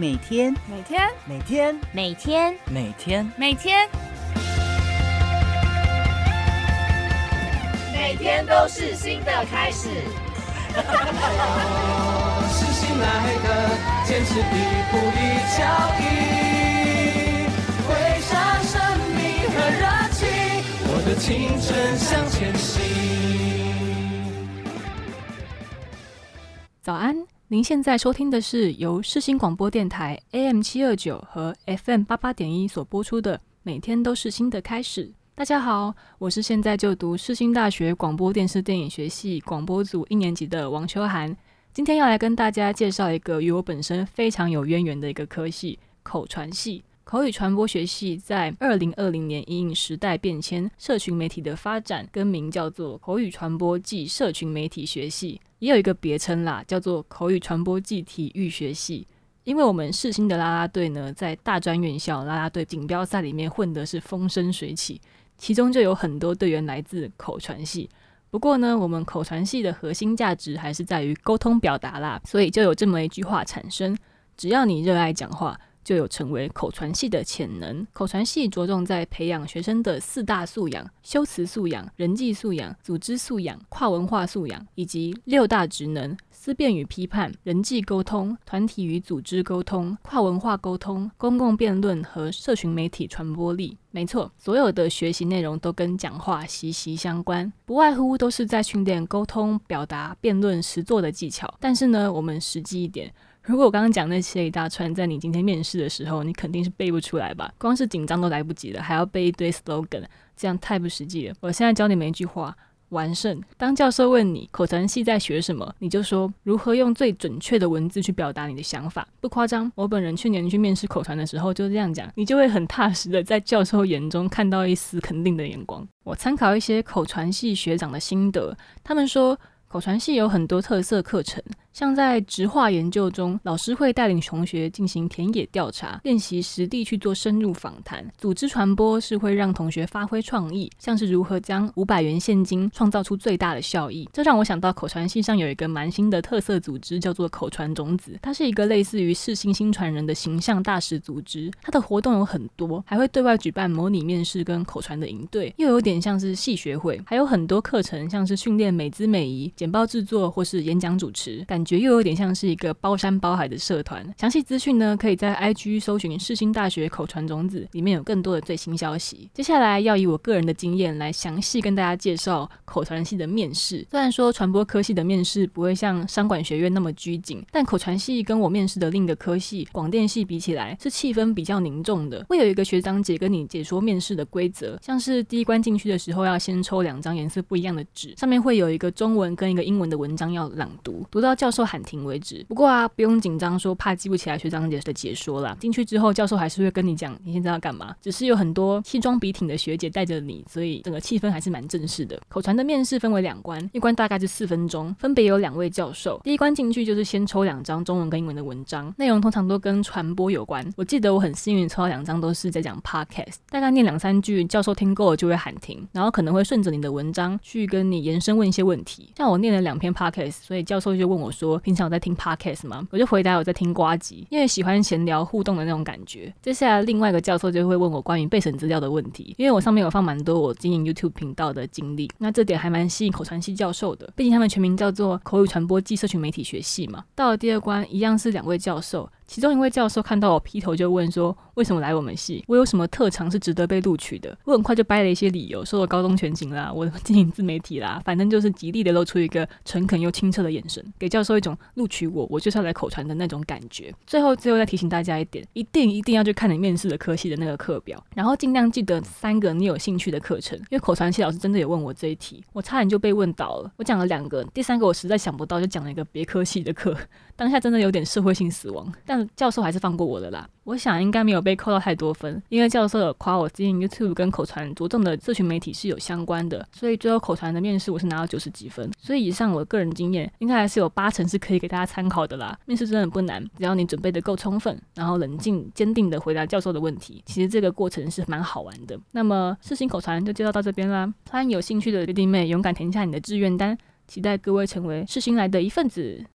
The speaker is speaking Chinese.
每天，每天，每天，每天，每天，每天，每天都是新的开始。是新来的，坚持一步一脚印，挥洒生命和热情，我的青春向前行。早安，您现在收听的是由世新广播电台 AM 七二九和 FM 八八点一所播出的《每天都是新的开始》。大家好，我是现在就读世新大学广播电视电影学系广播组一年级的王秋涵。今天要来跟大家介绍一个与我本身非常有渊源的一个科系——口传系。口语传播学系在二零二零年因时代变迁、社群媒体的发展，更名叫做口语传播暨社群媒体学系。也有一个别称啦，叫做口语传播暨体育学系。因为我们世新的啦啦队呢，在大专院校啦啦队锦标赛里面混的是风生水起，其中就有很多队员来自口传系。不过呢，我们口传系的核心价值还是在于沟通表达啦，所以就有这么一句话产生：只要你热爱讲话。就有成为口传系的潜能。口传系着重在培养学生的四大素养：修辞素养、人际素养、组织素养、跨文化素养，以及六大职能：思辨与批判、人际沟通、团体与组织沟通、跨文化沟通、公共辩论和社群媒体传播力。没错，所有的学习内容都跟讲话息息相关，不外乎都是在训练沟通、表达、辩论、实作的技巧。但是呢，我们实际一点。如果我刚刚讲那些一大串，在你今天面试的时候，你肯定是背不出来吧？光是紧张都来不及了，还要背一堆 slogan，这样太不实际了。我现在教你们一句话：完胜。当教授问你口传系在学什么，你就说如何用最准确的文字去表达你的想法，不夸张。我本人去年去面试口传的时候就这样讲，你就会很踏实的在教授眼中看到一丝肯定的眼光。我参考一些口传系学长的心得，他们说口传系有很多特色课程。像在直化研究中，老师会带领同学进行田野调查，练习实地去做深入访谈。组织传播是会让同学发挥创意，像是如何将五百元现金创造出最大的效益。这让我想到口传系上有一个蛮新的特色组织，叫做口传种子。它是一个类似于世新新传人的形象大使组织。它的活动有很多，还会对外举办模拟面试跟口传的营队，又有点像是系学会。还有很多课程，像是训练美姿美仪、简报制作或是演讲主持。感感觉又有点像是一个包山包海的社团。详细资讯呢，可以在 IG 搜寻世新大学口传种子，里面有更多的最新消息。接下来要以我个人的经验来详细跟大家介绍口传系的面试。虽然说传播科系的面试不会像商管学院那么拘谨，但口传系跟我面试的另一个科系广电系比起来，是气氛比较凝重的。会有一个学长姐跟你解说面试的规则，像是第一关进去的时候要先抽两张颜色不一样的纸，上面会有一个中文跟一个英文的文章要朗读，读到教教授喊。停为止。不过啊，不用紧张，说怕记不起来学长姐的解说啦。进去之后，教授还是会跟你讲你现在要干嘛。只是有很多西装笔挺的学姐带着你，所以整个气氛还是蛮正式的。口传的面试分为两关，一关大概是四分钟，分别有两位教授。第一关进去就是先抽两张中文跟英文的文章，内容通常都跟传播有关。我记得我很幸运抽到两张都是在讲 podcast，大概念两三句，教授听够了就会喊停，然后可能会顺着你的文章去跟你延伸问一些问题。像我念了两篇 podcast，所以教授就问我说平常。我在听 podcast 吗？我就回答我在听瓜集，因为喜欢闲聊互动的那种感觉。接下来另外一个教授就会问我关于备审资料的问题，因为我上面有放蛮多我经营 YouTube 频道的经历，那这点还蛮吸引口传系教授的，毕竟他们全名叫做口语传播暨社群媒体学系嘛。到了第二关，一样是两位教授。其中一位教授看到我劈头就问说：“为什么来我们系？我有什么特长是值得被录取的？”我很快就掰了一些理由，说我高中全勤啦，我经营自媒体啦，反正就是极力的露出一个诚恳又清澈的眼神，给教授一种录取我，我就是要来口传的那种感觉。最后，最后再提醒大家一点，一定一定要去看你面试的科系的那个课表，然后尽量记得三个你有兴趣的课程，因为口传系老师真的有问我这一题，我差点就被问倒了。我讲了两个，第三个我实在想不到，就讲了一个别科系的课，当下真的有点社会性死亡，但教授还是放。过我的啦，我想应该没有被扣到太多分，因为教授有夸我经营 YouTube 跟口传着重的社群媒体是有相关的，所以最后口传的面试我是拿到九十几分，所以以上我个人经验应该还是有八成是可以给大家参考的啦。面试真的不难，只要你准备的够充分，然后冷静坚定的回答教授的问题，其实这个过程是蛮好玩的。那么试行口传就介绍到这边啦，欢迎有兴趣的学弟妹勇敢填下你的志愿单，期待各位成为世新来的一份子。